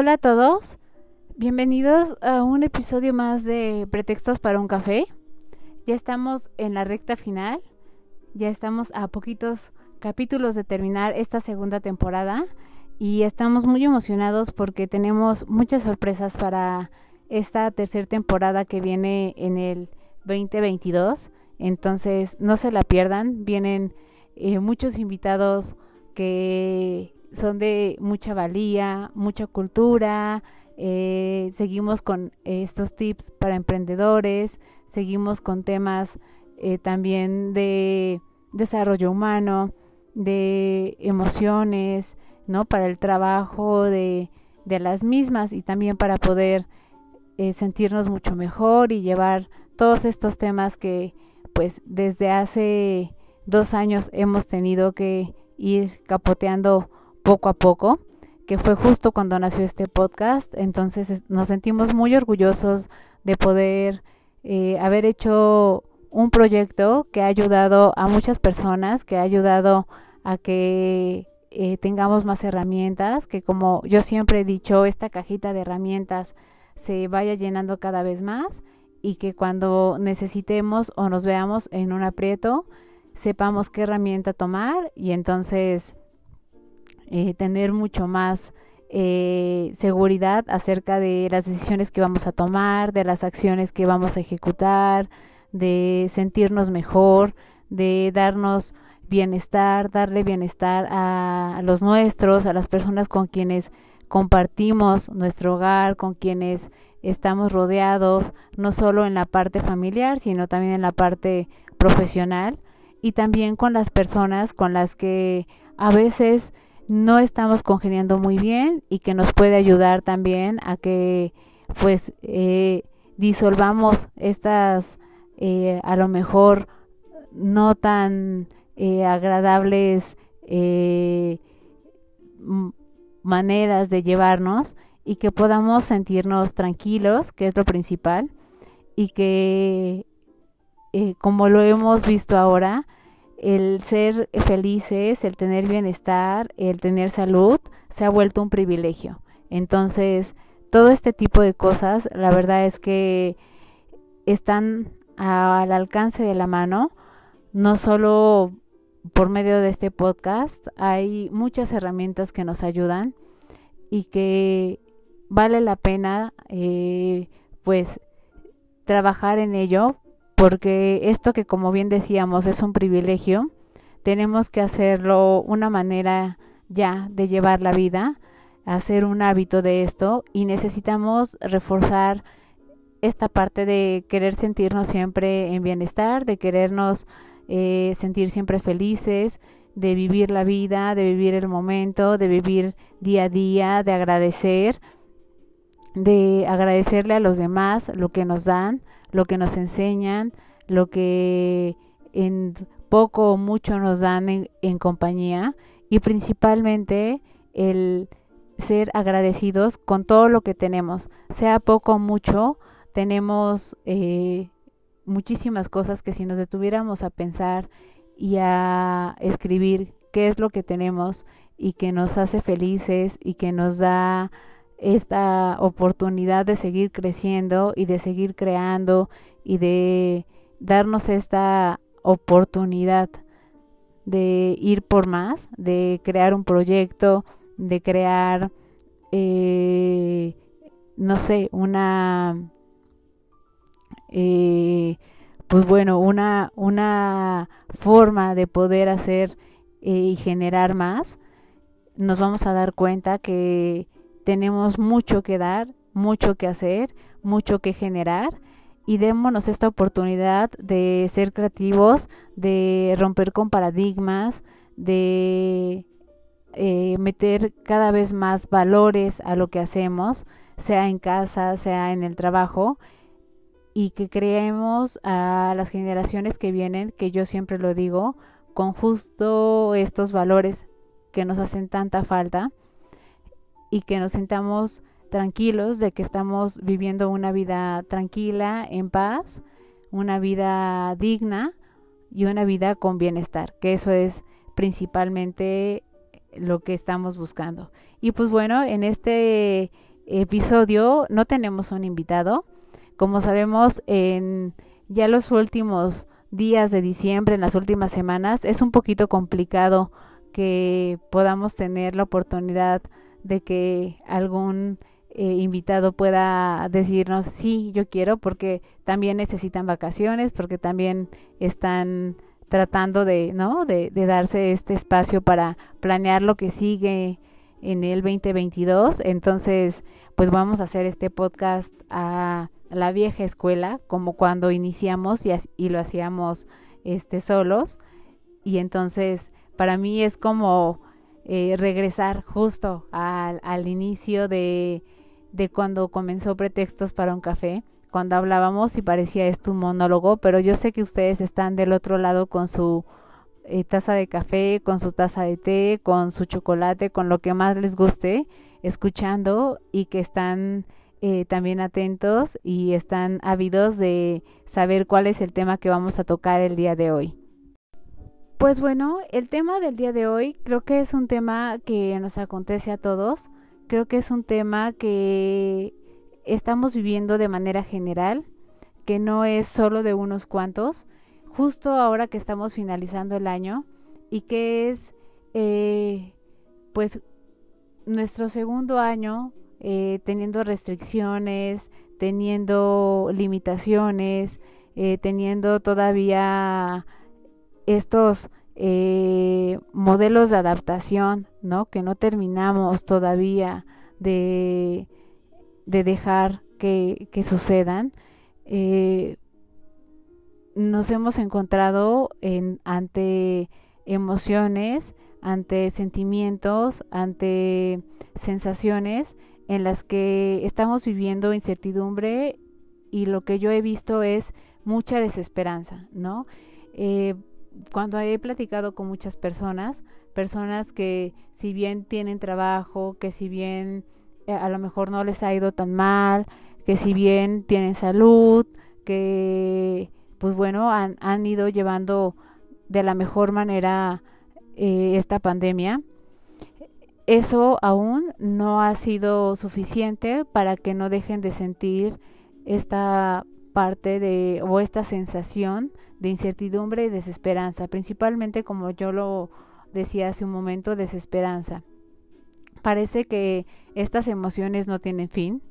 Hola a todos, bienvenidos a un episodio más de Pretextos para un café. Ya estamos en la recta final ya estamos a poquitos capítulos de terminar esta segunda temporada y estamos muy emocionados porque tenemos muchas sorpresas para esta tercera temporada que viene en el 2022. Entonces no se la pierdan, vienen eh, muchos invitados que son de mucha valía, mucha cultura. Eh, seguimos con estos tips para emprendedores, seguimos con temas eh, también de desarrollo humano, de emociones, ¿no? Para el trabajo de, de las mismas y también para poder eh, sentirnos mucho mejor y llevar todos estos temas que pues desde hace dos años hemos tenido que ir capoteando poco a poco, que fue justo cuando nació este podcast. Entonces nos sentimos muy orgullosos de poder eh, haber hecho un proyecto que ha ayudado a muchas personas, que ha ayudado a que eh, tengamos más herramientas, que como yo siempre he dicho, esta cajita de herramientas se vaya llenando cada vez más y que cuando necesitemos o nos veamos en un aprieto, sepamos qué herramienta tomar y entonces eh, tener mucho más eh, seguridad acerca de las decisiones que vamos a tomar, de las acciones que vamos a ejecutar, de sentirnos mejor, de darnos bienestar, darle bienestar a, los nuestros, a las personas con quienes compartimos nuestro hogar, con quienes estamos rodeados, no solo en la parte familiar, sino también en la parte profesional y también con las personas con las que a veces no estamos congeniando muy bien y que nos puede ayudar también a que pues eh, disolvamos estas eh, a lo mejor no tan eh, agradables eh, maneras de llevarnos y que podamos sentirnos tranquilos, que es lo principal, y que, como lo hemos visto ahora, el ser felices, el tener bienestar, el tener salud, se ha vuelto un privilegio. Entonces, todo este tipo de cosas, la verdad es que están al alcance de la mano, no solo por medio de este podcast, hay muchas herramientas que nos ayudan y que vale la pena eh, pues trabajar en ello porque esto que como bien decíamos es un privilegio, tenemos que hacerlo una manera ya de llevar la vida, hacer un hábito de esto y necesitamos reforzar esta parte de querer sentirnos siempre en bienestar, de querernos eh, sentir siempre felices, de vivir la vida, de vivir el momento, de vivir día a día, de agradecer, de agradecerle a los demás lo que nos dan, lo que nos enseñan, lo que en poco o mucho nos dan en, en compañía y principalmente el ser agradecidos con todo lo que tenemos, sea poco o mucho, tenemos eh, muchísimas cosas que si nos detuviéramos a pensar y a escribir qué es lo que tenemos y que nos hace felices y que nos da esta oportunidad de seguir creciendo y de seguir creando y de darnos esta oportunidad de ir por más, de crear un proyecto, de crear, eh, no sé, una eh, pues bueno, una, una forma de poder hacer eh, y generar más, nos vamos a dar cuenta que tenemos mucho que dar, mucho que hacer, mucho que generar y démonos esta oportunidad de ser creativos, de romper con paradigmas, de eh, meter cada vez más valores a lo que hacemos, sea en casa, sea en el trabajo, y que creemos a las generaciones que vienen, que yo siempre lo digo, con justo estos valores que nos hacen tanta falta y que nos sintamos tranquilos de que estamos viviendo una vida tranquila, en paz, una vida digna y una vida con bienestar, que eso es principalmente lo que estamos buscando. Y pues bueno, en este episodio no tenemos un invitado. Como sabemos, en ya los últimos días de diciembre, en las últimas semanas, es un poquito complicado que podamos tener la oportunidad que algún eh, invitado pueda decirnos, sí, yo quiero, porque también necesitan vacaciones, porque también están tratando de, ¿no? De, de darse este espacio para planear lo que sigue en el 2022. Entonces, pues vamos a hacer este podcast a la vieja escuela, como cuando iniciamos y, y lo hacíamos este solos. Y entonces, para mí es como eh, regresar justo al, al inicio de de cuando comenzó Pretextos para un café, cuando hablábamos y parecía esto un monólogo, pero yo sé que ustedes están del otro lado con su eh, taza de café, con su taza de té, con su chocolate, con lo que más les guste, escuchando y que están eh, también atentos y están ávidos de saber cuál es el tema que vamos a tocar el día de hoy. Pues bueno, el tema del día de hoy creo que es un tema que nos acontece a todos. Creo que es un tema que estamos viviendo de manera general, que no es solo de unos cuantos, justo ahora que estamos finalizando el año y que es eh, pues nuestro segundo año eh, teniendo restricciones, teniendo limitaciones, eh, teniendo todavía estos eh, modelos de adaptación, ¿no? Que no terminamos todavía de, de dejar que, que sucedan. Eh, nos hemos encontrado en, ante emociones, ante sentimientos, ante sensaciones en las que estamos viviendo incertidumbre y lo que yo he visto es mucha desesperanza, ¿no? Eh, cuando he platicado con muchas personas, personas que si bien tienen trabajo, que si bien eh, a lo mejor no les ha ido tan mal, que si bien tienen salud, que pues bueno, han, han ido llevando de la mejor manera eh, esta pandemia. Eso aún no ha sido suficiente para que no dejen de sentir esta parte de o esta sensación de incertidumbre y desesperanza, principalmente como yo lo decía hace un momento, desesperanza. Parece que estas emociones no tienen fin,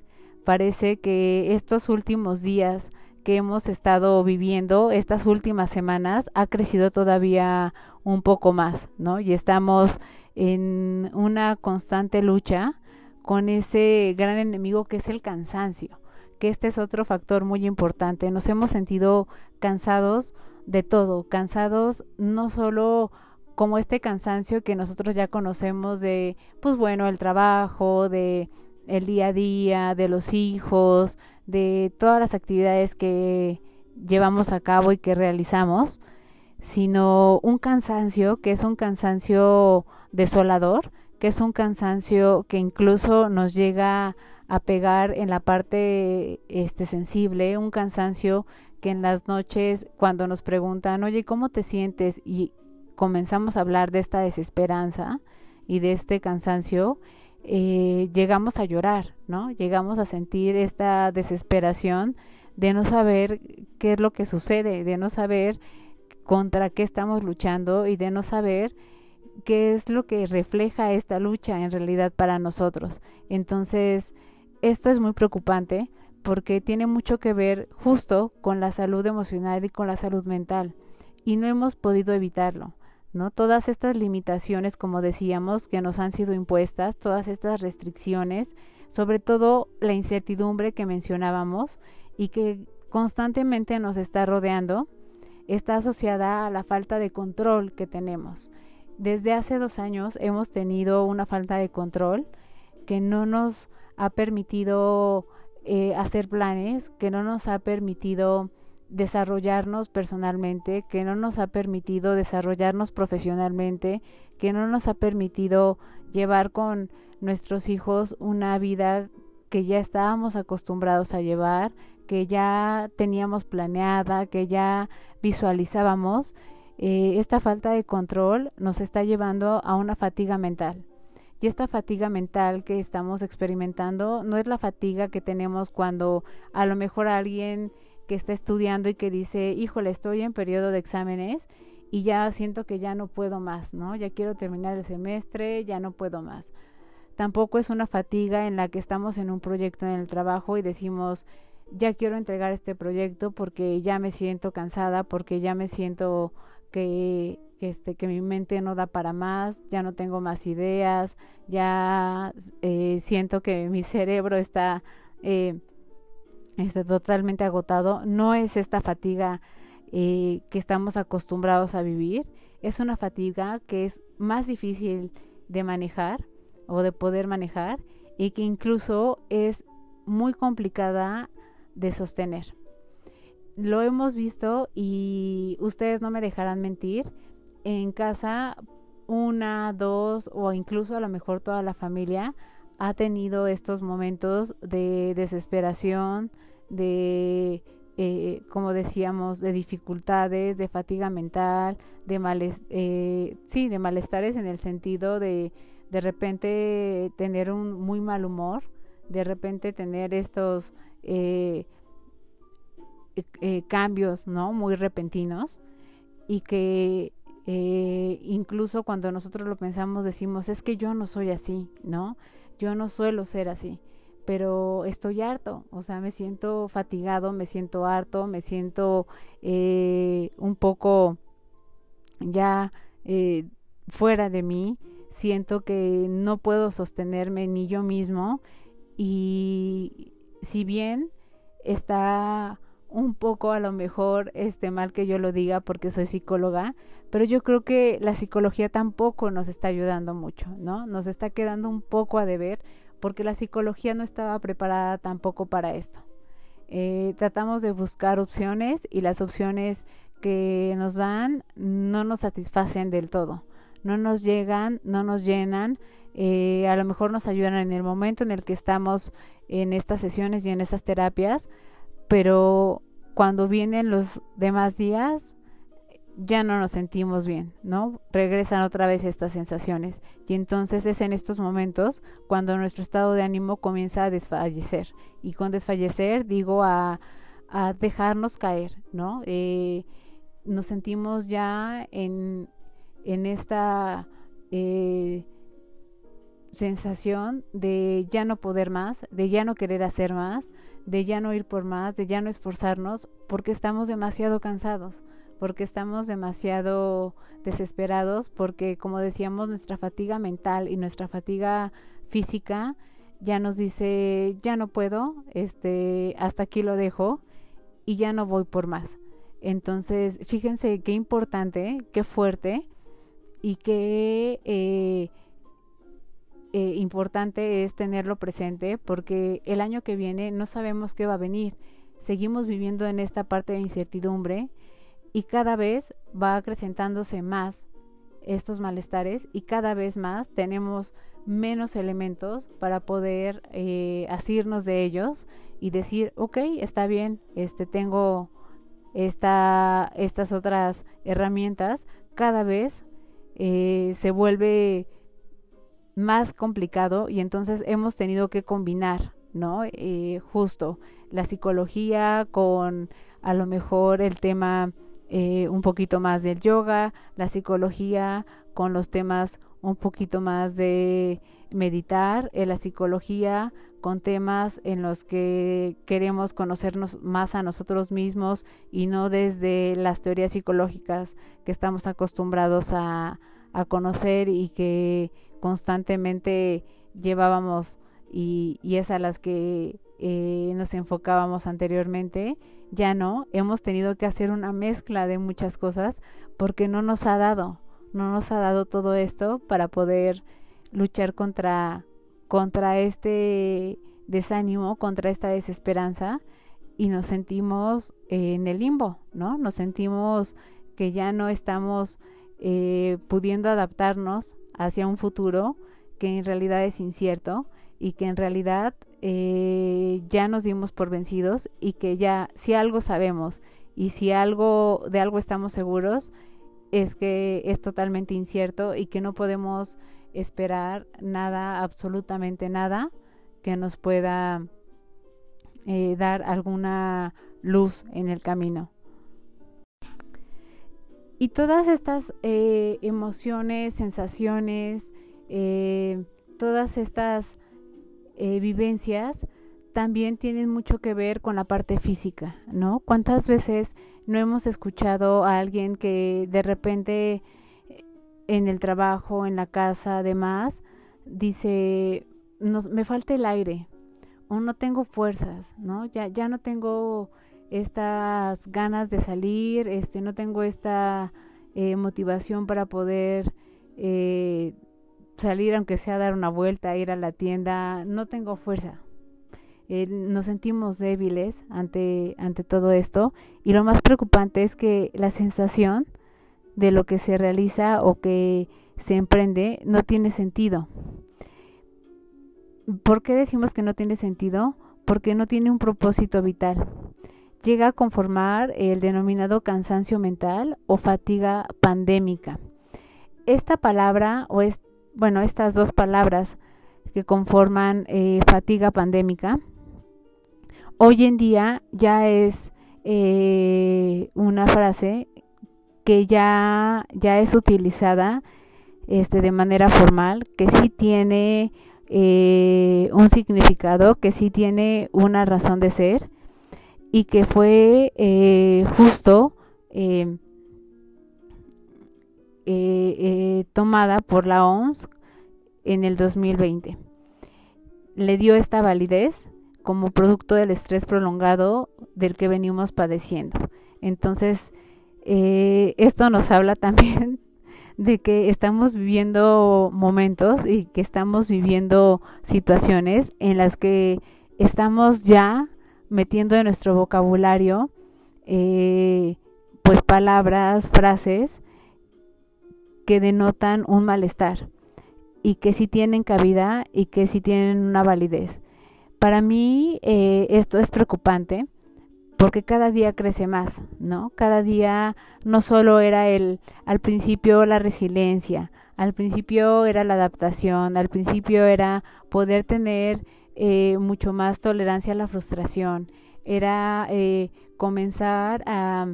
parece que estos últimos días que hemos estado viviendo, estas últimas semanas, ha crecido todavía un poco más, ¿no? Y estamos en una constante lucha con ese gran enemigo que es el cansancio que este es otro factor muy importante. Nos hemos sentido cansados de todo, cansados no solo como este cansancio que nosotros ya conocemos de, pues bueno, el trabajo, de el día a día, de los hijos, de todas las actividades que llevamos a cabo y que realizamos, sino un cansancio que es un cansancio desolador, que es un cansancio que incluso nos llega a pegar en la parte este sensible, un cansancio que en las noches cuando nos preguntan, "Oye, ¿cómo te sientes?" y comenzamos a hablar de esta desesperanza y de este cansancio, eh, llegamos a llorar, ¿no? Llegamos a sentir esta desesperación de no saber qué es lo que sucede, de no saber contra qué estamos luchando y de no saber qué es lo que refleja esta lucha en realidad para nosotros. Entonces, esto es muy preocupante porque tiene mucho que ver justo con la salud emocional y con la salud mental y no hemos podido evitarlo. ¿no? Todas estas limitaciones, como decíamos, que nos han sido impuestas, todas estas restricciones, sobre todo la incertidumbre que mencionábamos y que constantemente nos está rodeando, está asociada a la falta de control que tenemos. desde hace dos años hemos tenido una falta de control que no nos ha permitido eh, hacer planes, que no nos ha permitido desarrollarnos personalmente, que no nos ha permitido desarrollarnos profesionalmente, que no nos ha permitido llevar con nuestros hijos una vida que ya estábamos acostumbrados a llevar, que ya teníamos planeada, que ya visualizábamos, eh, esta falta de control nos está llevando a una fatiga mental. Y esta fatiga mental que estamos experimentando no es la fatiga que tenemos cuando a lo mejor alguien que está estudiando y que dice, híjole, estoy en periodo de exámenes y ya siento que ya no puedo más, ¿no? Ya quiero terminar el semestre, ya no puedo más. Tampoco es una fatiga en la que estamos en un proyecto en el trabajo y decimos, ya quiero entregar este proyecto porque ya me siento cansada, porque ya me siento que, este, que mi mente no da para más, ya no tengo más ideas, ya eh, siento que mi cerebro está eh, está totalmente agotado, no es esta fatiga eh, que estamos acostumbrados a vivir, es una fatiga que es más difícil de manejar o de poder manejar y que incluso es muy complicada de sostener. Lo hemos visto y ustedes no me dejarán mentir, en casa una, dos o incluso a lo mejor toda la familia ha tenido estos momentos de desesperación, de, eh, como decíamos, de dificultades, de fatiga mental, de eh, sí, de malestares en el sentido de de repente tener un muy mal humor, de repente tener estos eh, cambios, ¿no? Muy repentinos y que incluso cuando nosotros lo pensamos decimos es que yo no soy así, ¿no? Yo no suelo ser así pero estoy harto, o sea, me siento fatigado, me siento harto, me siento eh, un poco ya eh, fuera de mí, siento que no puedo sostenerme ni yo mismo y si bien está un poco a lo mejor este mal que yo lo diga porque soy psicóloga, pero yo creo que la psicología tampoco nos está ayudando mucho, ¿no? Nos está quedando un poco a deber porque la psicología no estaba preparada tampoco para esto. Eh, tratamos de buscar opciones y las opciones que nos dan no nos satisfacen del todo, no nos llegan, no nos llenan, eh, a lo mejor nos ayudan en el momento en el que estamos en estas sesiones y en estas terapias, pero cuando vienen los demás días ya no nos sentimos bien, ¿no? Regresan otra vez estas sensaciones y entonces es en estos momentos cuando nuestro estado de ánimo comienza a desfallecer y con desfallecer digo a, a dejarnos caer, ¿no? Eh, nos sentimos ya en, en esta eh, sensación de ya no poder más, de ya no querer hacer más, de ya no ir por más, de ya no esforzarnos porque estamos demasiado cansados porque estamos demasiado desesperados, porque como decíamos, nuestra fatiga mental y nuestra fatiga física ya nos dice, ya no puedo, este, hasta aquí lo dejo y ya no voy por más. Entonces, fíjense qué importante, qué fuerte y qué eh, eh, importante es tenerlo presente porque el año que viene no sabemos qué va a venir. Seguimos viviendo en esta parte de incertidumbre y cada vez va acrecentándose más estos malestares y cada vez más tenemos menos elementos para poder eh, asirnos de ellos y decir, ok, está bien, este tengo esta, estas otras herramientas, cada vez eh, se vuelve más complicado y entonces hemos tenido que combinar, ¿no? Eh, justo la psicología con a lo mejor el tema eh, un poquito más del yoga, la psicología con los temas un poquito más de meditar, en la psicología con temas en los que queremos conocernos más a nosotros mismos y no desde las teorías psicológicas que estamos acostumbrados a, a conocer y que constantemente llevábamos y, y es a las que eh, nos enfocábamos anteriormente, ya no, hemos tenido que hacer una mezcla de muchas cosas porque no nos ha dado, no nos ha dado todo esto para poder luchar contra, contra este desánimo, contra esta desesperanza y nos sentimos en el limbo, ¿no? Nos sentimos que ya no estamos eh, pudiendo adaptarnos hacia un futuro que en realidad es incierto y que en realidad eh, ya nos dimos por vencidos y que ya si algo sabemos y si algo de algo estamos seguros es que es totalmente incierto y que no podemos esperar nada, absolutamente nada que nos pueda eh, dar alguna luz en el camino. Y todas estas eh, emociones, sensaciones, todas estas vivencias también tienen mucho que ver con la parte física, ¿no? ¿Cuántas veces no hemos escuchado a alguien que de repente en el trabajo, en la casa, además, dice, me falta el aire, o no tengo fuerzas, ¿no? Ya, ya no tengo estas ganas de salir, este, no tengo esta eh, motivación para poder eh, salir, aunque sea dar una vuelta, ir a la tienda, no tengo fuerza. Eh, nos sentimos débiles ante, ante todo esto y lo más preocupante es que la sensación de lo que se realiza o que se emprende no tiene sentido. ¿Por qué decimos que no tiene sentido? Porque no tiene un propósito vital. Llega a conformar el denominado cansancio mental o fatiga pandémica. Esta palabra, o es, bueno, estas dos palabras que conforman eh, fatiga pandémica, hoy en día ya es eh, una frase que ya, ya es utilizada este, de manera formal, que sí tiene eh, un significado, que sí tiene una razón de ser y que fue eh, justo eh, tomada por la OMS en el 2020. Le dio esta validez como producto del estrés prolongado del que venimos padeciendo. Entonces, eh, esto nos habla también de que estamos viviendo momentos y que estamos viviendo situaciones en las que estamos ya metiendo en nuestro vocabulario eh, pues palabras, frases que denotan un malestar y que sí tienen cabida y que sí tienen una validez. Para mí eh, esto es preocupante porque cada día crece más, ¿no? Cada día no solo era el, al principio la resiliencia, al principio era la adaptación, al principio era poder tener eh, mucho más tolerancia a la frustración, era eh, comenzar a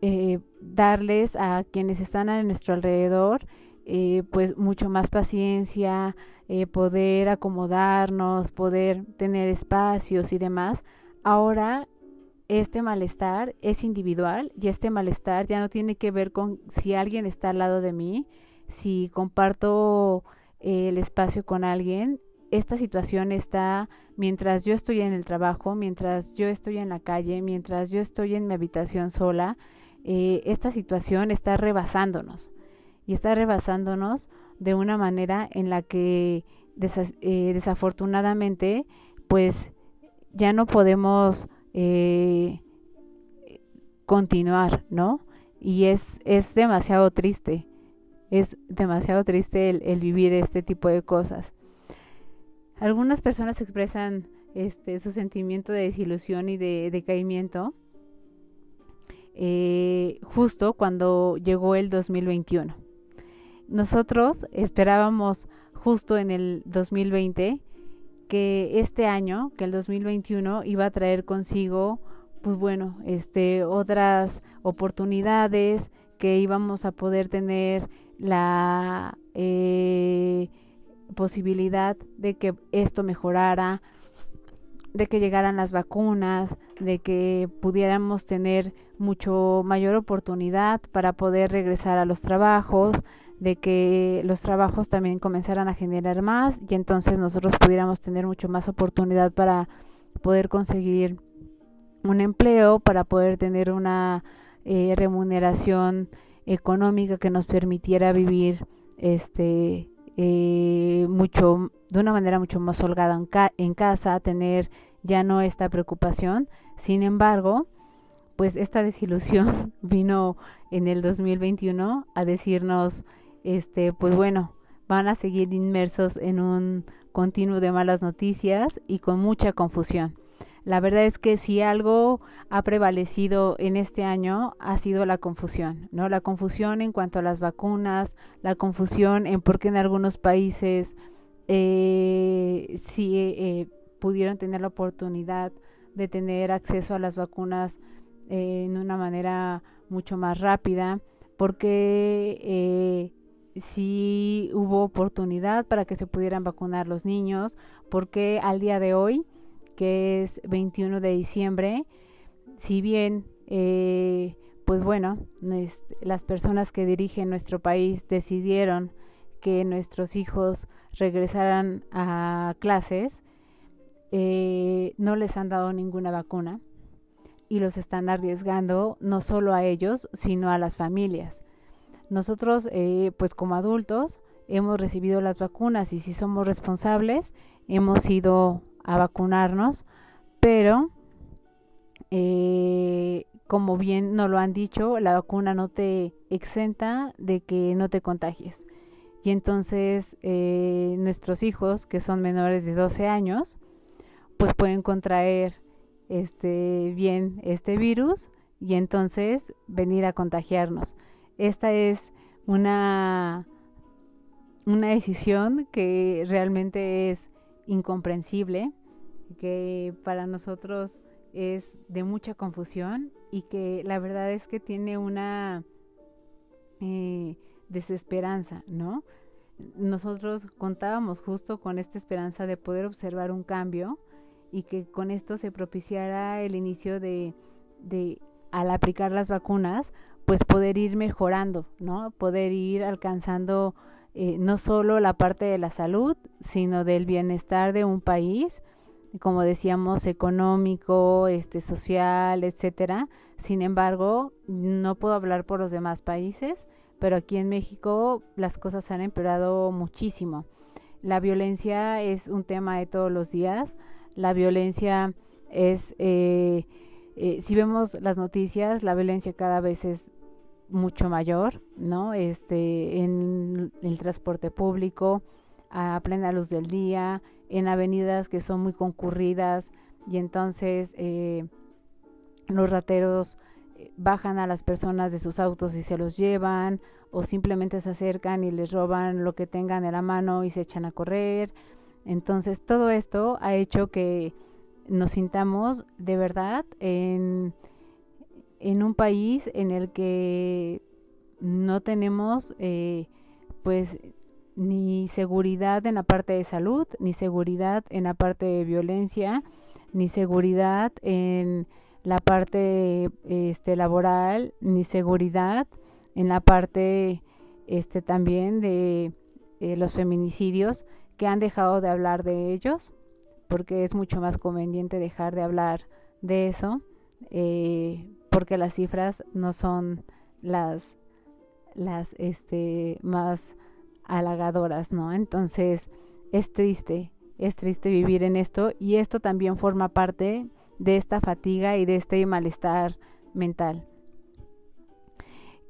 eh, darles a quienes están a nuestro alrededor pues mucho más paciencia, poder acomodarnos, poder tener espacios y demás. Ahora este malestar es individual y este malestar ya no tiene que ver con si alguien está al lado de mí, si comparto eh, el espacio con alguien. Esta situación está mientras yo estoy en el trabajo, mientras yo estoy en la calle, mientras yo estoy en mi habitación sola. Eh, esta situación está rebasándonos y está rebasándonos de una manera en la que eh, desafortunadamente pues ya no podemos eh, continuar, ¿no? Y es, es demasiado triste, es demasiado triste el, vivir este tipo de cosas. Algunas personas expresan este, su sentimiento de desilusión y de decaimiento eh, justo cuando llegó el 2021. Nosotros esperábamos justo en el 2020 que este año, que el 2021 iba a traer consigo, pues bueno, este, otras oportunidades, que íbamos a poder tener la eh, posibilidad de que esto mejorara, de que llegaran las vacunas, de que pudiéramos tener mucho mayor oportunidad para poder regresar a los trabajos, de que los trabajos también comenzaran a generar más y entonces nosotros pudiéramos tener mucho más oportunidad para poder conseguir un empleo, para poder tener una eh, remuneración económica que nos permitiera vivir este eh, mucho de una manera mucho más holgada en, en casa, tener ya no esta preocupación. Sin embargo, pues esta desilusión vino en el 2021 a decirnos, este, pues bueno, van a seguir inmersos en un continuo de malas noticias y con mucha confusión. La verdad es que si algo ha prevalecido en este año ha sido la confusión, ¿no? La confusión en cuanto a las vacunas, la confusión en por qué en algunos países eh, sí eh, pudieron tener la oportunidad de tener acceso a las vacunas eh, en una manera mucho más rápida, porque eh, si hubo oportunidad para que se pudieran vacunar los niños, porque al día de hoy, que es 21 de diciembre, si bien, eh, pues bueno, las personas que dirigen nuestro país decidieron que nuestros hijos regresaran a clases, eh, no les han dado ninguna vacuna y los están arriesgando no solo a ellos, sino a las familias. Nosotros, eh, pues como adultos, hemos recibido las vacunas y si somos responsables, hemos ido a vacunarnos, pero eh, como bien nos lo han dicho, la vacuna no te exenta de que no te contagies. Y entonces eh, nuestros hijos, que son menores de 12 años, pues pueden contraer este bien este virus y entonces venir a contagiarnos. Esta es una una decisión que realmente es incomprensible, que para nosotros es de mucha confusión y que la verdad es que tiene una eh, desesperanza, ¿no? Nosotros contábamos justo con esta esperanza de poder observar un cambio y que con esto se propiciara el inicio de, de al aplicar las vacunas, pues poder ir mejorando, ¿no? Poder ir alcanzando eh, no solo la parte de la salud, sino del bienestar de un país, como decíamos, económico, este, social, etcétera. Sin embargo, no puedo hablar por los demás países, pero aquí en México las cosas han empeorado muchísimo. La violencia es un tema de todos los días la violencia es, eh, eh, si vemos las noticias, la violencia cada vez es mucho mayor, ¿no? Este, en el transporte público, a plena luz del día, en avenidas que son muy concurridas y entonces eh, los rateros bajan a las personas de sus autos y se los llevan o simplemente se acercan y les roban lo que tengan en la mano y se echan a correr entonces todo esto ha hecho que nos sintamos de verdad en, un país en el que no tenemos eh, pues ni seguridad en la parte de salud, ni seguridad en la parte de violencia, ni seguridad en la parte este laboral, ni seguridad en la parte este también de eh, los feminicidios que han dejado de hablar de ellos, porque es mucho más conveniente dejar de hablar de eso, eh, porque las cifras no son las, las este, más halagadoras, ¿no? Entonces es triste, es triste vivir en esto y esto también forma parte de esta fatiga y de este malestar mental.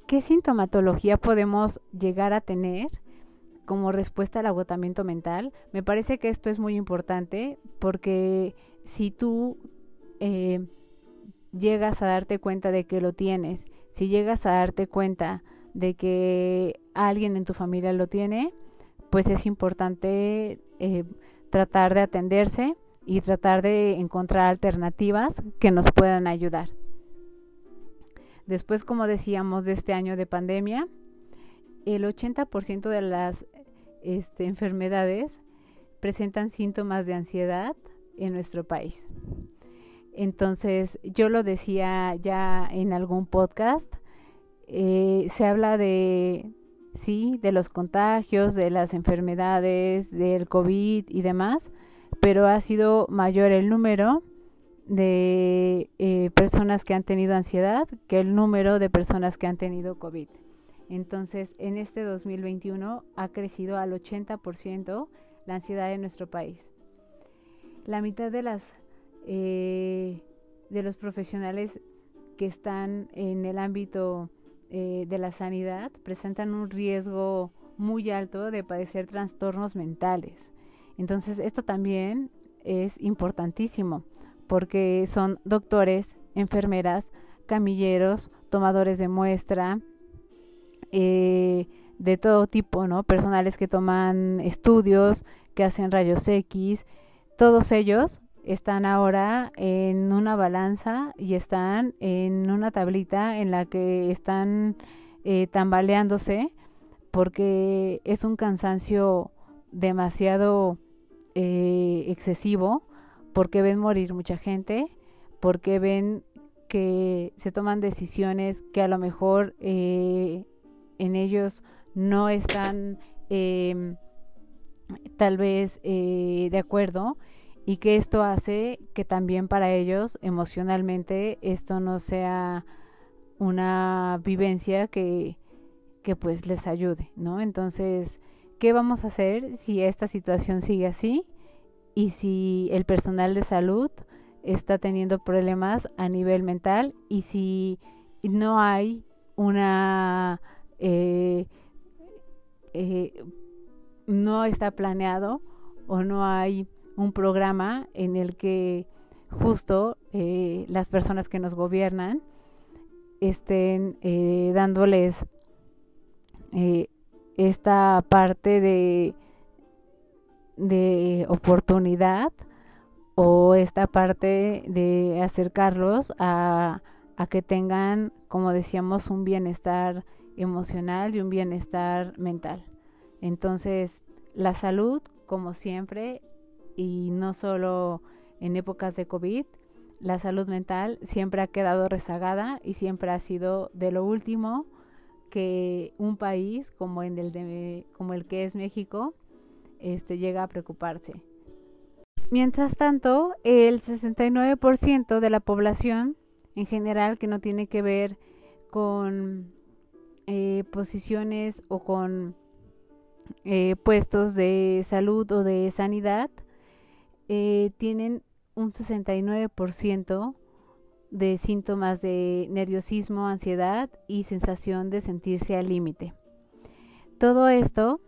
¿Qué sintomatología podemos llegar a tener como respuesta al agotamiento mental. Me parece que esto es muy importante porque si tú eh, llegas a darte cuenta de que lo tienes, si llegas a darte cuenta de que alguien en tu familia lo tiene, pues es importante eh, tratar de atenderse y tratar de encontrar alternativas que nos puedan ayudar. Después, como decíamos, de este año de pandemia, el 80% de las este, enfermedades presentan síntomas de ansiedad en nuestro país. Entonces, yo lo decía ya en algún podcast, eh, se habla de, sí, de los contagios, de las enfermedades, del COVID y demás, pero ha sido mayor el número de eh, personas que han tenido ansiedad que el número de personas que han tenido COVID. Entonces, en este 2021 ha crecido al 80% la ansiedad en nuestro país. La mitad de las eh, de los profesionales que están en el ámbito eh, de la sanidad presentan un riesgo muy alto de padecer trastornos mentales. Entonces, esto también es importantísimo porque son doctores, enfermeras, camilleros, tomadores de muestra, eh, de todo tipo, ¿no? Personales que toman estudios, que hacen rayos X, todos ellos están ahora en una balanza y están en una tablita en la que están eh, tambaleándose porque es un cansancio demasiado eh, excesivo, porque ven morir mucha gente, porque ven que se toman decisiones que a lo mejor eh, en ellos no están em, tal vez eh, de acuerdo y que esto hace que también para ellos emocionalmente esto no sea una vivencia que, que pues les ayude, ¿no? Entonces, ¿qué vamos a hacer si esta situación sigue así y si el personal de salud está teniendo problemas a nivel mental y si no hay una eh, eh, no está planeado o no hay un programa en el que justo eh, las personas que nos gobiernan estén dándoles esta parte de, de oportunidad o esta parte de acercarlos a, a que tengan, como decíamos, un bienestar emocional y un bienestar mental. Entonces, la salud, como siempre, y no solo en épocas de COVID, la salud mental siempre ha quedado rezagada y siempre ha sido de lo último que un país como, en el, de, como el que es México este, llega a preocuparse. Mientras tanto, el 69% de la población en general que no tiene que ver con eh, posiciones o con eh, puestos de salud o de sanidad eh, tienen un 69% de síntomas de nerviosismo, ansiedad y sensación de sentirse al límite. Todo esto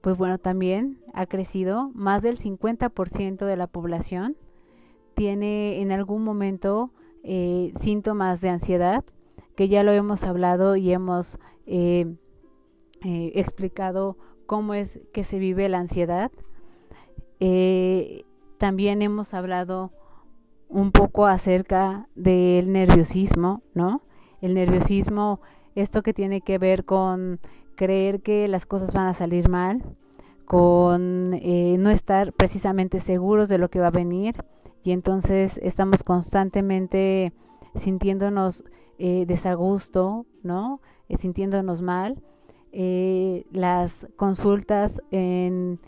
pues bueno, también ha crecido. Más del 50% de la población tiene en algún momento eh, síntomas de ansiedad, que ya lo hemos hablado y hemos eh, eh, explicado cómo es que se vive la ansiedad. también hemos hablado un poco acerca del nerviosismo, ¿no? El nerviosismo, esto que tiene que ver con creer que las cosas van a salir mal, con eh, no estar precisamente seguros de lo que va a venir y entonces estamos constantemente sintiéndonos eh, desagusto, ¿no? Eh, sintiéndonos mal. las consultas en,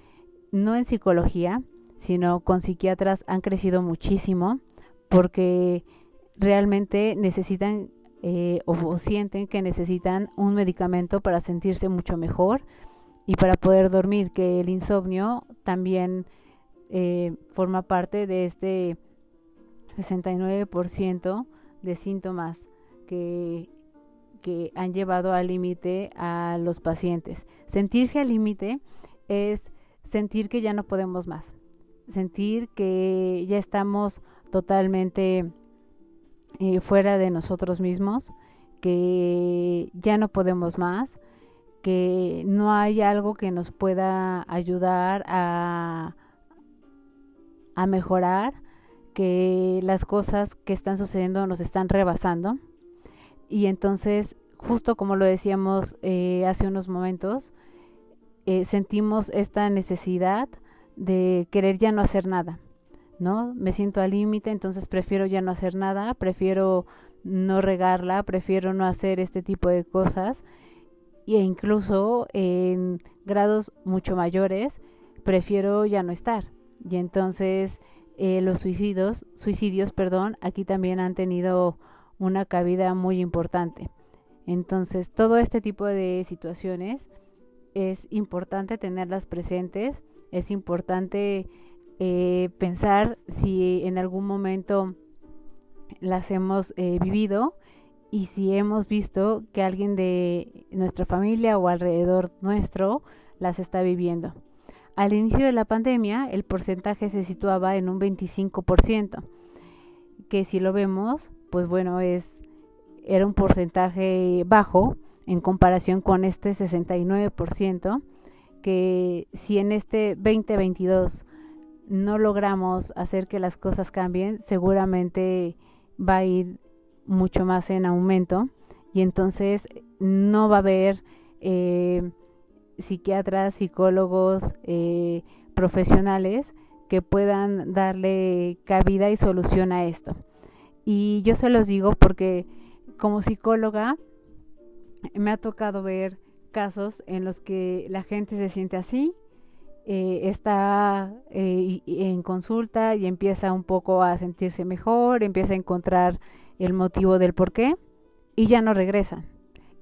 no en psicología, sino con psiquiatras han crecido muchísimo porque realmente necesitan eh, o, sienten que necesitan un medicamento para sentirse mucho mejor y para poder dormir, que el insomnio también eh, forma parte de este 69% de síntomas que, que han llevado al límite a los pacientes. Sentirse al límite es sentir que ya no podemos más, sentir que ya estamos totalmente eh, fuera de nosotros mismos, que ya no podemos más, que no hay algo que nos pueda ayudar a, a mejorar, que las cosas que están sucediendo nos están rebasando. Y entonces, justo como lo decíamos eh, hace unos momentos, eh, sentimos esta necesidad de querer ya no hacer nada, ¿no? Me siento al límite, entonces prefiero ya no hacer nada, prefiero no regarla, prefiero no hacer este tipo de cosas e incluso en grados mucho mayores prefiero ya no estar. Y entonces eh, los suicidios, suicidios, perdón, aquí también han tenido una cabida muy importante. Entonces, todo este tipo de situaciones es importante tenerlas presentes, es importante eh, pensar si en algún momento las hemos eh, vivido y si hemos visto que alguien de nuestra familia o alrededor nuestro las está viviendo. Al inicio de la pandemia, el porcentaje se situaba en un 25%, que si lo vemos, pues bueno, es era un porcentaje bajo en comparación con este 69%, que si en este 2022 no logramos hacer que las cosas cambien, seguramente va a ir mucho más en aumento y entonces no va a haber eh, psiquiatras, psicólogos, eh, profesionales que puedan darle cabida y solución a esto. Y yo se los digo porque como psicóloga me ha tocado ver casos en los que la gente se siente así, eh, está eh, en consulta y empieza un poco a sentirse mejor, empieza a encontrar el motivo del por qué y ya no regresan.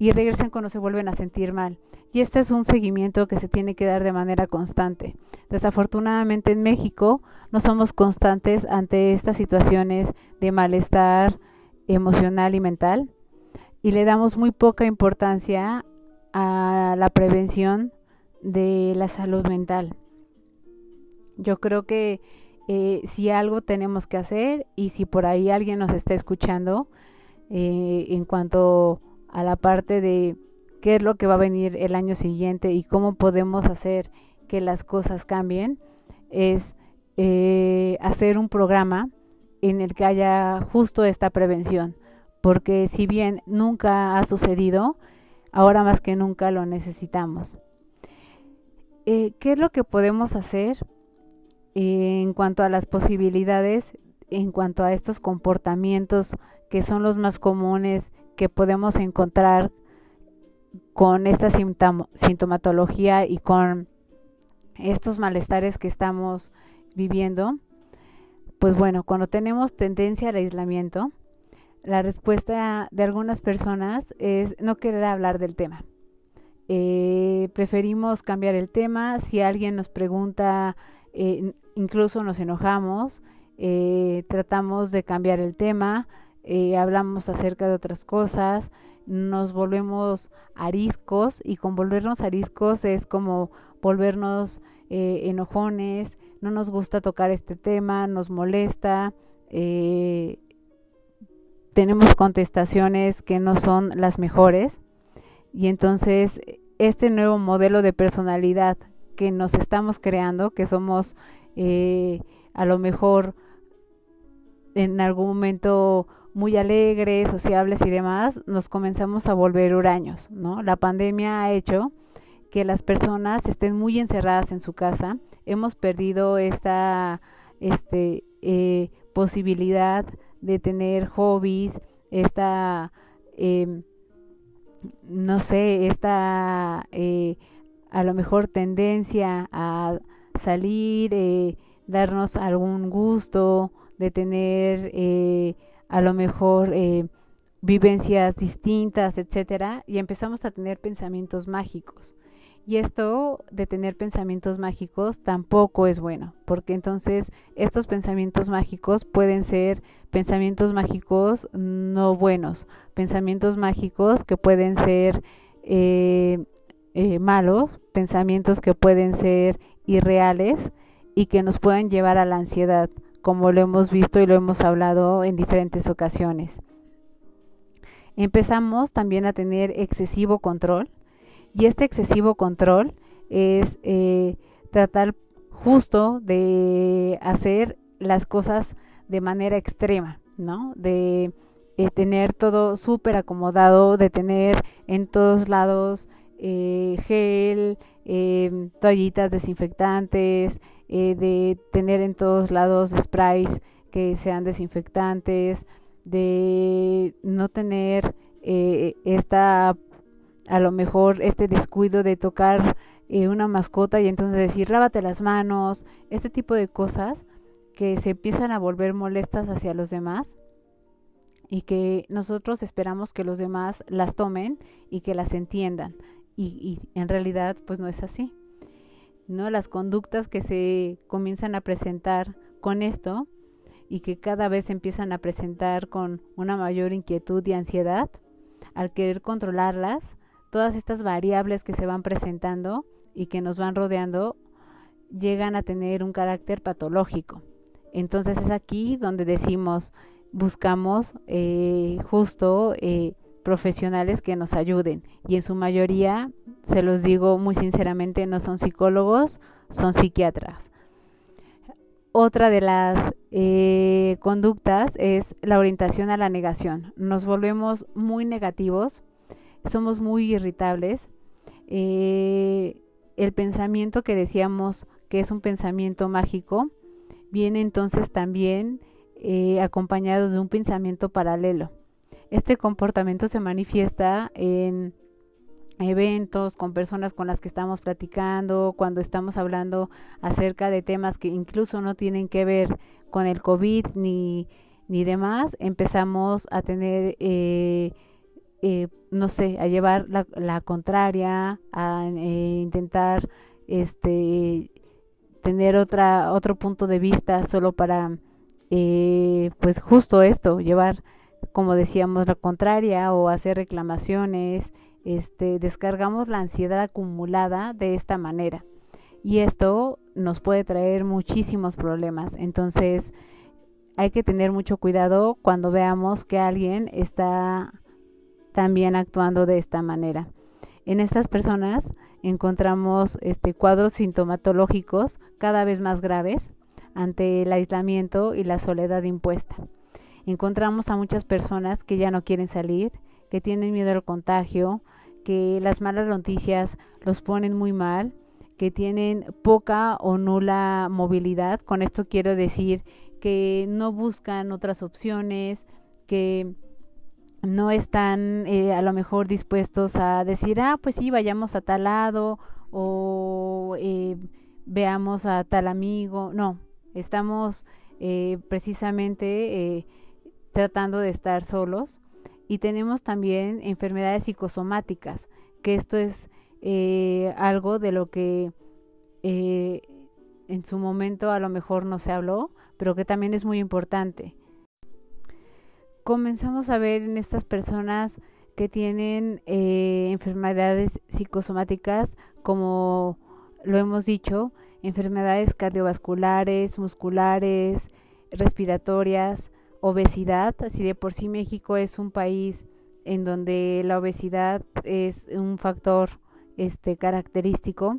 Y regresan cuando se vuelven a sentir mal. Y este es un seguimiento que se tiene que dar de manera constante. Desafortunadamente en México no somos constantes ante estas situaciones de malestar emocional y mental y le damos muy poca importancia a la prevención de la salud mental. Yo creo que eh, si algo tenemos que hacer y si por ahí alguien nos está escuchando eh, en cuanto a la parte de qué es lo que va a venir el año siguiente y cómo podemos hacer que las cosas cambien, es eh, hacer un programa en el que haya justo esta prevención porque si bien nunca ha sucedido, ahora más que nunca lo necesitamos. Eh, ¿Qué es lo que podemos hacer en cuanto a las posibilidades, en cuanto a estos comportamientos que son los más comunes que podemos encontrar con esta sintomatología y con estos malestares que estamos viviendo? Pues bueno, cuando tenemos tendencia al aislamiento, la respuesta de algunas personas es no querer hablar del tema. Eh, preferimos cambiar el tema. Si alguien nos pregunta, eh, incluso nos enojamos, eh, tratamos de cambiar el tema, hablamos acerca de otras cosas, nos volvemos ariscos y con volvernos ariscos es como volvernos enojones, no nos gusta tocar este tema, nos molesta. Eh, tenemos contestaciones que no son las mejores y entonces este nuevo modelo de personalidad que nos estamos creando, que somos eh, a lo mejor en algún momento muy alegres, sociables y demás, nos comenzamos a volver huraños, ¿no? La pandemia ha hecho que las personas estén muy encerradas en su casa, hemos perdido esta este, eh, posibilidad de tener hobbies, esta, eh, no sé, esta eh, a lo mejor tendencia a salir, eh, darnos algún gusto, de tener eh, a lo mejor eh, vivencias distintas, etcétera, y empezamos a tener pensamientos mágicos. Y esto de tener pensamientos mágicos tampoco es bueno, porque entonces estos pensamientos mágicos pueden ser pensamientos mágicos no buenos, pensamientos mágicos que pueden ser eh, eh, malos, pensamientos que pueden ser irreales y que nos pueden llevar a la ansiedad, como lo hemos visto y lo hemos hablado en diferentes ocasiones. Empezamos también a tener excesivo control y este excesivo control es eh, tratar justo de hacer las cosas de manera extrema, ¿no? De eh, tener todo súper acomodado, de tener en todos lados eh, gel, toallitas desinfectantes, de tener en todos lados sprays que sean desinfectantes, de no tener esta a lo mejor este descuido de tocar eh, una mascota y entonces decir lávate las manos, este tipo de cosas que se empiezan a volver molestas hacia los demás y que nosotros esperamos que los demás las tomen y que las entiendan y en realidad pues no es así. ¿No? Las conductas que se comienzan a presentar con esto y que cada vez empiezan a presentar con una mayor inquietud y ansiedad, al querer controlarlas, todas estas variables que se van presentando y que nos van rodeando llegan a tener un carácter patológico. Entonces es aquí donde decimos, buscamos eh, justo eh, profesionales que nos ayuden y en su mayoría, se los digo muy sinceramente, no son psicólogos, son psiquiatras. Otra de las eh, conductas es la orientación a la negación. Nos volvemos muy negativos, somos muy irritables. Eh, el pensamiento que decíamos que es un pensamiento mágico viene entonces también eh, acompañado de un pensamiento paralelo. Este comportamiento se manifiesta en eventos, con personas con las que estamos platicando, cuando estamos hablando acerca de temas que incluso no tienen que ver con el COVID ni, ni demás, empezamos a tener, eh, eh, no sé, a llevar la, la contraria, a eh, intentar este tener otra otro punto de vista solo para pues justo esto llevar como decíamos la contraria o hacer reclamaciones este, descargamos la ansiedad acumulada de esta manera. Y esto nos puede traer muchísimos problemas. Entonces, hay que tener mucho cuidado cuando veamos que alguien está también actuando de esta manera. En estas personas encontramos este, cuadros sintomatológicos cada vez más graves ante el aislamiento y la soledad impuesta. Encontramos a muchas personas que ya no quieren salir, que tienen miedo al contagio, que las malas noticias los ponen muy mal, que tienen poca o nula movilidad. Con esto quiero decir que no buscan otras opciones, que no están eh, a lo mejor dispuestos a decir, ah, pues sí, vayamos a tal lado o eh, veamos a tal amigo. No, estamos eh, precisamente tratando de estar solos y tenemos también enfermedades psicosomáticas, que esto es eh, algo de lo que eh, en su momento a lo mejor no se habló, pero que también es muy importante. Comenzamos a ver en estas personas que tienen eh, enfermedades psicosomáticas, como lo hemos dicho, enfermedades cardiovasculares, musculares, respiratorias, obesidad, así de por sí México es un país en donde la obesidad es un factor este característico.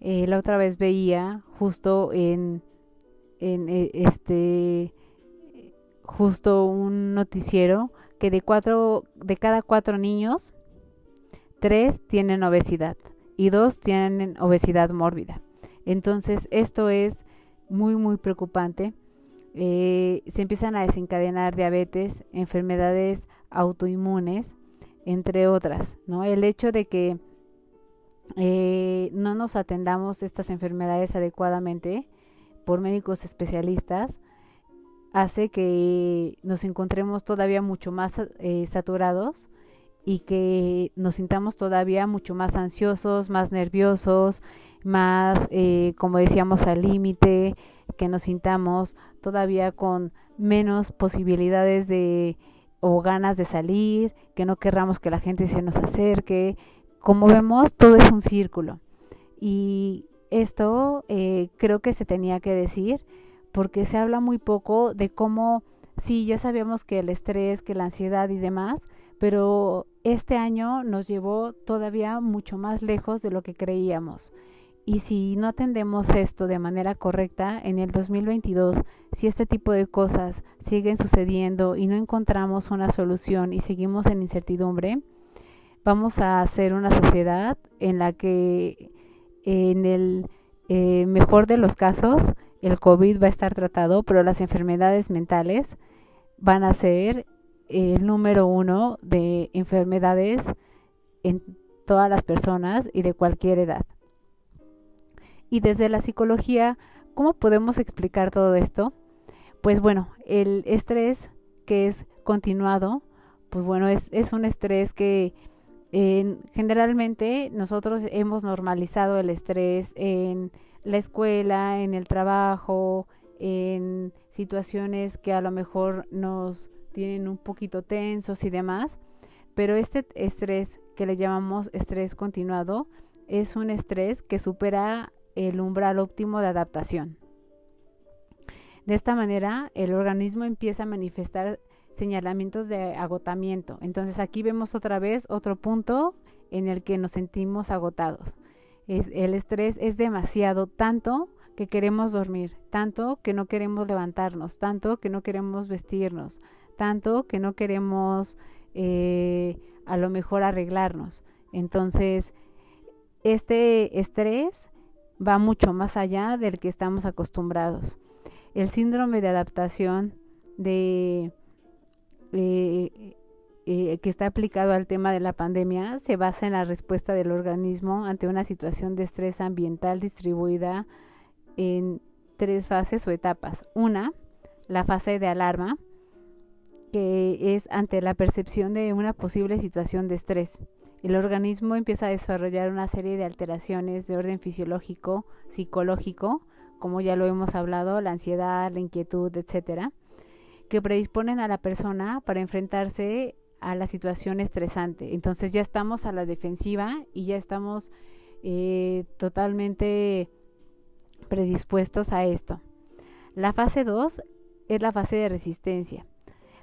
Eh, la otra vez veía justo en, en eh, este justo un noticiero que de cuatro de cada cuatro niños tres tienen obesidad y dos tienen obesidad mórbida. Entonces esto es muy muy preocupante eh, se empiezan a desencadenar diabetes, enfermedades autoinmunes, entre otras, ¿no? El hecho de que eh, no nos atendamos estas enfermedades adecuadamente por médicos especialistas hace que nos encontremos todavía mucho más eh, saturados y que nos sintamos todavía mucho más ansiosos, más nerviosos, más, como decíamos, al límite, que nos sintamos todavía con menos posibilidades de o ganas de salir, que no querramos que la gente se nos acerque. Como vemos, todo es un círculo. Y esto eh, creo que se tenía que decir porque se habla muy poco de cómo, sí, ya sabíamos que el estrés, que la ansiedad y demás, pero este año nos llevó todavía mucho más lejos de lo que creíamos. Y si no atendemos esto de manera correcta, en el 2022, si este tipo de cosas siguen sucediendo y no encontramos una solución y seguimos en incertidumbre, vamos a hacer una sociedad en la que en el eh, mejor de los casos el COVID va a estar tratado, pero las enfermedades mentales van a ser el número uno de enfermedades en todas las personas y de cualquier edad. Y desde la psicología, ¿cómo podemos explicar todo esto? Pues bueno, el estrés, que es continuado, pues bueno, es, es un estrés que generalmente nosotros hemos normalizado el estrés en la escuela, en el trabajo, en situaciones que a lo mejor nos tienen un poquito tensos y demás, pero este estrés que le llamamos estrés continuado es un estrés que supera el umbral óptimo de adaptación. De esta manera, el organismo empieza a manifestar señalamientos de agotamiento. Entonces aquí vemos otra vez otro punto en el que nos sentimos agotados. El estrés es demasiado, tanto que queremos dormir, tanto que no queremos levantarnos, tanto que no queremos vestirnos, tanto que no queremos eh, a lo mejor arreglarnos. Entonces, este estrés va mucho más allá del que estamos acostumbrados. El síndrome de adaptación de, eh, eh, que está aplicado al tema de la pandemia se basa en la respuesta del organismo ante una situación de estrés ambiental distribuida en tres fases o etapas. Una, la fase de alarma, que es ante la percepción de una posible situación de estrés. El organismo empieza a desarrollar una serie de alteraciones de orden fisiológico, psicológico, como ya lo hemos hablado, la ansiedad, la inquietud, etcétera, que predisponen a la persona para enfrentarse a la situación estresante. Entonces ya estamos a la defensiva y ya estamos eh, totalmente predispuestos a esto. La fase 2 es la fase de resistencia.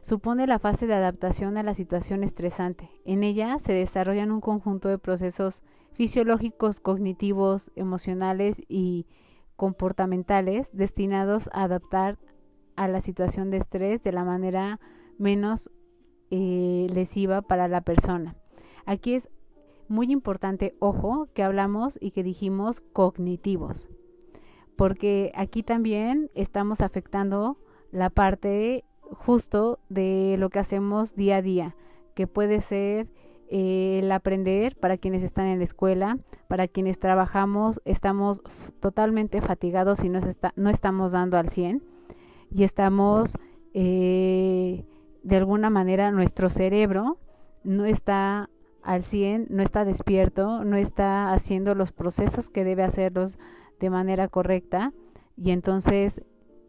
Supone la fase de adaptación a la situación estresante. En ella se desarrollan un conjunto de procesos fisiológicos, cognitivos, emocionales y comportamentales destinados a adaptar a la situación de estrés de la manera menos eh, lesiva para la persona. Aquí es muy importante, ojo, que hablamos y que dijimos cognitivos, porque aquí también estamos afectando la parte justo de lo que hacemos día a día, que puede ser eh, el aprender para quienes están en la escuela, para quienes trabajamos, estamos totalmente fatigados y no, estamos dando al 100 y estamos, eh, de alguna manera, nuestro cerebro no está al 100, no está despierto, no está haciendo los procesos que debe hacerlos de manera correcta y entonces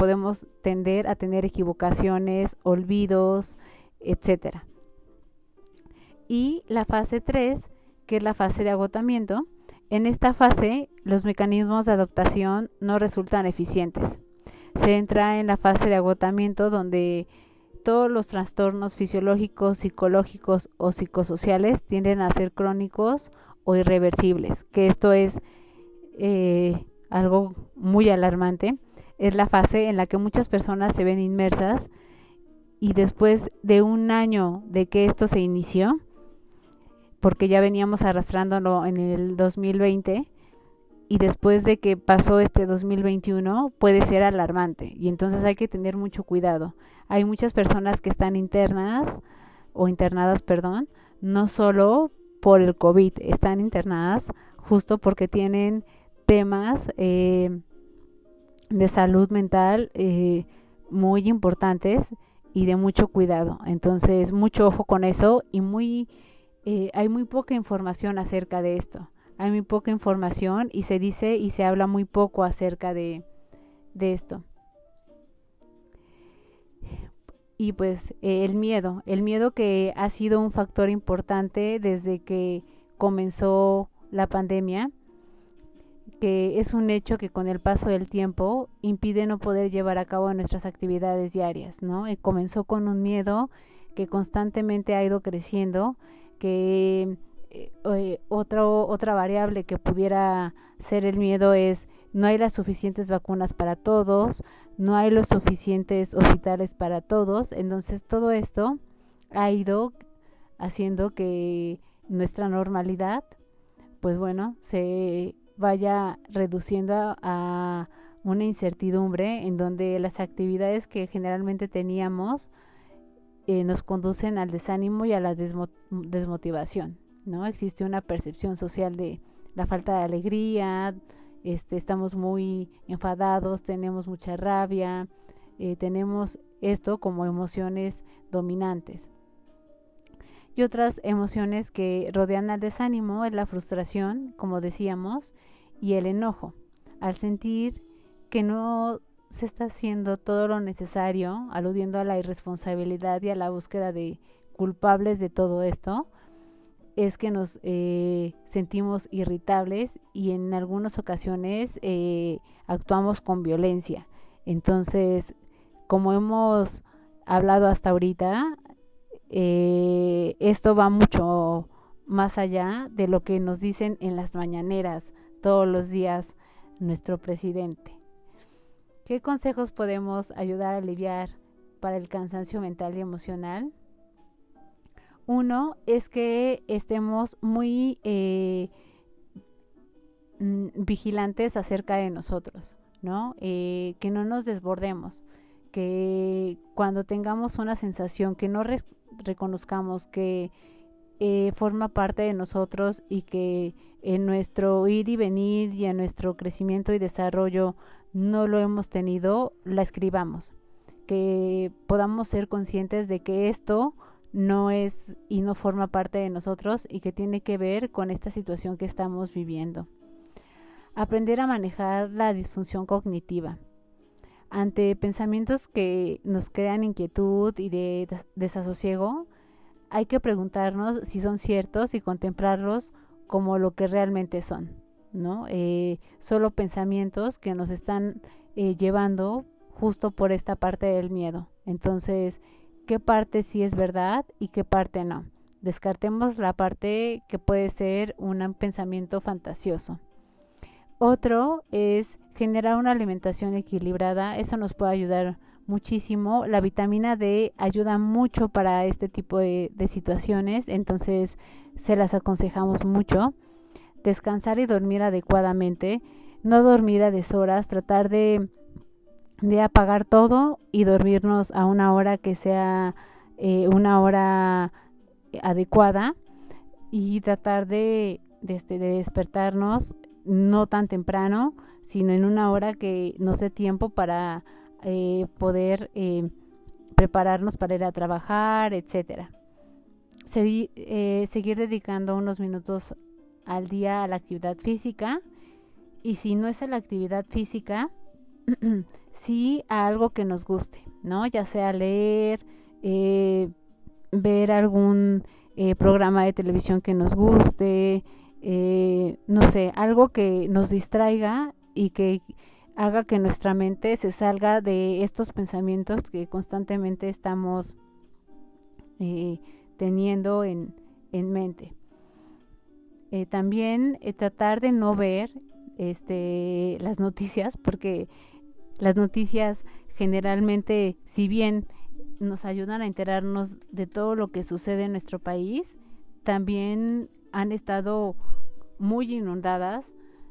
podemos tender a tener equivocaciones, olvidos, etcétera y la fase 3, que es la fase de agotamiento. En esta fase, los mecanismos de adaptación no resultan eficientes. Se entra en la fase de agotamiento donde todos los trastornos fisiológicos, psicológicos o psicosociales tienden a ser crónicos o irreversibles, que esto es eh, algo muy alarmante. Es la fase en la que muchas personas se ven inmersas y después de un año de que esto se inició, porque ya veníamos arrastrándolo en el 2020 y después de que pasó este 2021 puede ser alarmante y entonces hay que tener mucho cuidado. Hay muchas personas que están internas o internadas, perdón, no solo por el COVID, están internadas justo porque tienen temas eh, de salud mental eh, muy importantes y de mucho cuidado. Entonces, mucho ojo con eso y muy eh, hay muy poca información acerca de esto. Hay muy poca información y se dice y se habla muy poco acerca de, de esto. Y pues eh, el miedo, el miedo que ha sido un factor importante desde que comenzó la pandemia, que es un hecho que con el paso del tiempo impide no poder llevar a cabo nuestras actividades diarias, ¿no? Y comenzó con un miedo que constantemente ha ido creciendo que eh, eh, otra variable que pudiera ser el miedo es no hay las suficientes vacunas para todos, no hay los suficientes hospitales para todos, entonces todo esto ha ido haciendo que nuestra normalidad, pues bueno, se vaya reduciendo a una incertidumbre en donde las actividades que generalmente teníamos eh, nos conducen al desánimo y a la desmotivación, ¿no? Existe una percepción social de la falta de alegría, este, estamos muy enfadados, tenemos mucha rabia, eh, tenemos esto como emociones dominantes. Y otras emociones que rodean al desánimo es la frustración, como decíamos, y el enojo, al sentir que no se está haciendo todo lo necesario, aludiendo a la irresponsabilidad y a la búsqueda de culpables de todo esto, es que nos eh, sentimos irritables y en algunas ocasiones eh, actuamos con violencia. Entonces, como hemos hablado hasta ahorita, eh, esto va mucho más allá de lo que nos dicen en las mañaneras todos los días nuestro presidente. ¿Qué consejos podemos ayudar a aliviar para el cansancio mental y emocional? Uno es que estemos muy eh, mm, vigilantes acerca de nosotros, ¿no? Eh, que no nos desbordemos, que cuando tengamos una sensación que no reconozcamos que eh, forma parte de nosotros y que en nuestro ir y venir y en nuestro crecimiento y desarrollo no lo hemos tenido, la escribamos. Que podamos ser conscientes de que esto no es y no forma parte de nosotros y que tiene que ver con esta situación que estamos viviendo. Aprender a manejar la disfunción cognitiva. Ante pensamientos que nos crean inquietud y de desasosiego, hay que preguntarnos si son ciertos y contemplarlos como lo que realmente son. ¿no? Eh, solo pensamientos que nos están eh, llevando justo por esta parte del miedo. Entonces, ¿qué parte sí es verdad y qué parte no? Descartemos la parte que puede ser un pensamiento fantasioso. Otro es generar una alimentación equilibrada. Eso nos puede ayudar muchísimo. La vitamina D ayuda mucho para este tipo de, situaciones, entonces se las aconsejamos mucho descansar y dormir adecuadamente, no dormir a deshoras, tratar de, de apagar todo y dormirnos a una hora que sea eh, una hora adecuada y tratar de, de, este, de despertarnos no tan temprano, sino en una hora que nos dé tiempo para eh, poder eh, prepararnos para ir a trabajar, etcétera. seguir dedicando unos minutos al día a la actividad física y si no es a la actividad física, sí a algo que nos guste, ¿no? Ya sea leer, eh, ver algún eh, programa de televisión que nos guste, eh, no sé, algo que nos distraiga y que haga que nuestra mente se salga de estos pensamientos que constantemente estamos teniendo en, en mente. Eh, también eh, tratar de no ver este, las noticias, porque las noticias generalmente, si bien nos ayudan a enterarnos de todo lo que sucede en nuestro país, también han estado muy inundadas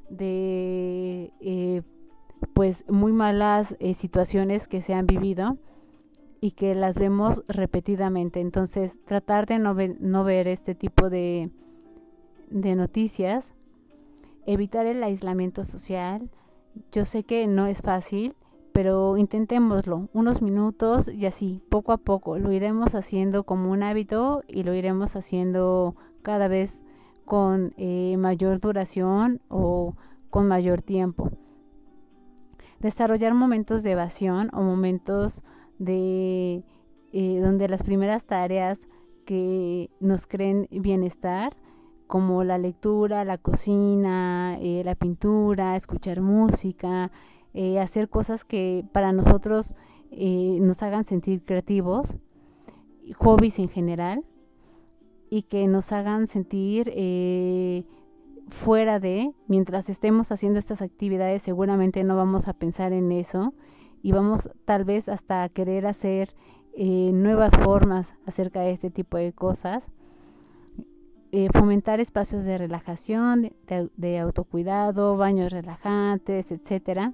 de eh, pues muy malas situaciones que se han vivido y que las vemos repetidamente. Entonces, tratar de no, no ver este tipo de, de noticias, evitar el aislamiento social. Yo sé que no es fácil, pero intentémoslo unos minutos y así, poco a poco, lo iremos haciendo como un hábito y lo iremos haciendo cada vez con eh, mayor duración o con mayor tiempo. Desarrollar momentos de evasión o momentos de eh, donde las primeras tareas que nos creen bienestar como la lectura, la cocina, eh, la pintura, escuchar música, eh, hacer cosas que para nosotros nos hagan sentir creativos, hobbies en general, y que nos hagan sentir fuera de, mientras estemos haciendo estas actividades, seguramente no vamos a pensar en eso y vamos tal vez hasta a querer hacer nuevas formas acerca de este tipo de cosas eh, fomentar espacios de relajación, de, autocuidado, baños relajantes, etcétera.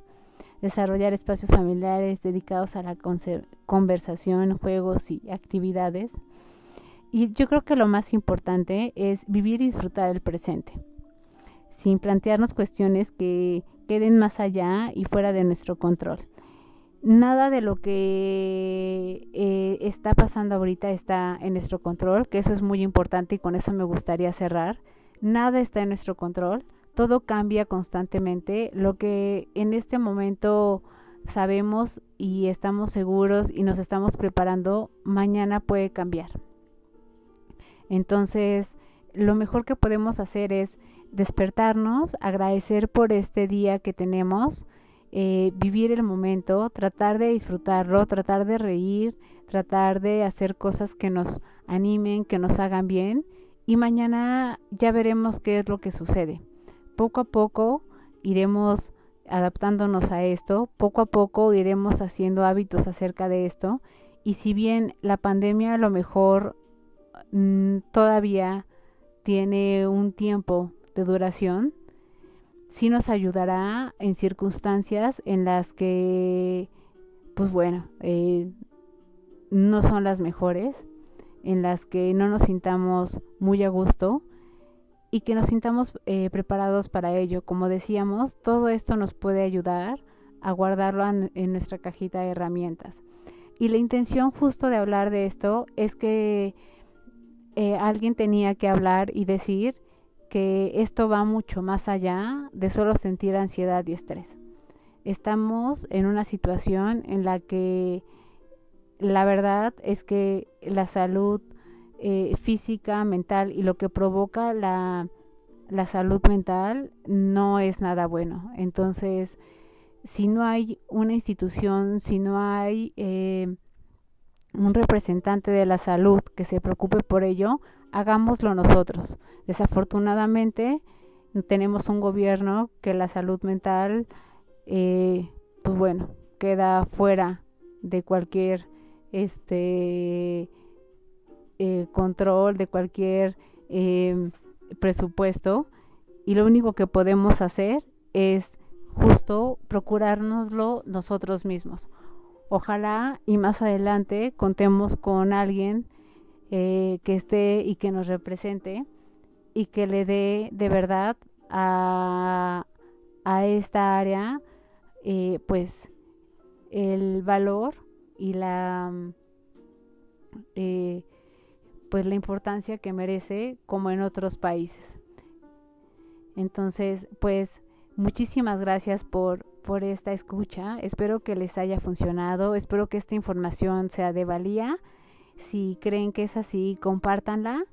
Desarrollar espacios familiares dedicados a la conversación, juegos y actividades. Y yo creo que lo más importante es vivir y disfrutar el presente, sin plantearnos cuestiones que queden más allá y fuera de nuestro control. nada de lo que eh, está pasando ahorita está en nuestro control, que eso es muy importante y con eso me gustaría cerrar. Nada está en nuestro control, todo cambia constantemente. Lo que en este momento sabemos y estamos seguros y nos estamos preparando, mañana puede cambiar. Entonces, lo mejor que podemos hacer es despertarnos, agradecer por este día que tenemos, eh, vivir el momento, tratar de disfrutarlo, tratar de reír, tratar de hacer cosas que nos animen, que nos hagan bien y mañana ya veremos qué es lo que sucede. Poco a poco iremos adaptándonos a esto, poco a poco iremos haciendo hábitos acerca de esto y si bien la pandemia a lo mejor mm, todavía tiene un tiempo de duración, sí nos ayudará en circunstancias en las que, pues bueno, eh, no son las mejores, en las que no nos sintamos muy a gusto y que nos sintamos eh, preparados para ello. Como decíamos, todo esto nos puede ayudar a guardarlo en, nuestra cajita de herramientas. Y la intención justo de hablar de esto es que eh, alguien tenía que hablar y decir que esto va mucho más allá de solo sentir ansiedad y estrés. Estamos en una situación en la que la verdad es que la salud eh, física, mental y lo que provoca la, la salud mental no es nada bueno. Entonces, si no hay una institución, si no hay eh, un representante de la salud que se preocupe por ello, hagámoslo nosotros. Desafortunadamente, tenemos un gobierno que la salud mental, eh, pues bueno, queda fuera de cualquier este eh, control, de cualquier eh, presupuesto y lo único que podemos hacer es justo procurárnoslo nosotros mismos. Ojalá y más adelante contemos con alguien eh, que esté y que nos represente y que le dé de verdad a, a esta área pues el valor y la eh, pues la importancia que merece como en otros países. Entonces, pues muchísimas gracias por, por esta escucha. Espero que les haya funcionado. Espero que esta información sea de valía. Si creen que es así, compártanla.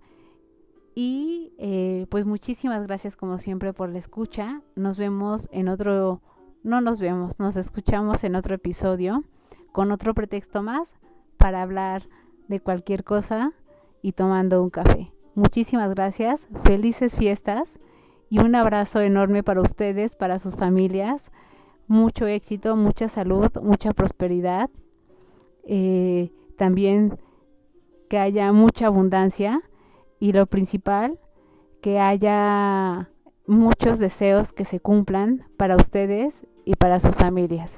Y eh, pues muchísimas gracias como siempre por la escucha. Nos vemos en otro, no nos vemos, nos escuchamos en otro episodio con otro pretexto más para hablar de cualquier cosa y tomando un café. Muchísimas gracias, felices fiestas y un abrazo enorme para ustedes, para sus familias. Mucho éxito, mucha salud, mucha prosperidad. Eh, también que haya mucha abundancia y lo principal, que haya muchos deseos que se cumplan para ustedes y para sus familias.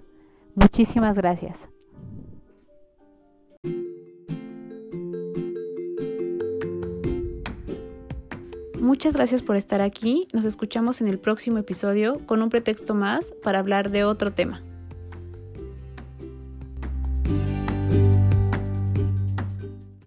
Muchísimas gracias. Muchas gracias por estar aquí. Nos escuchamos en el próximo episodio con un pretexto más para hablar de otro tema.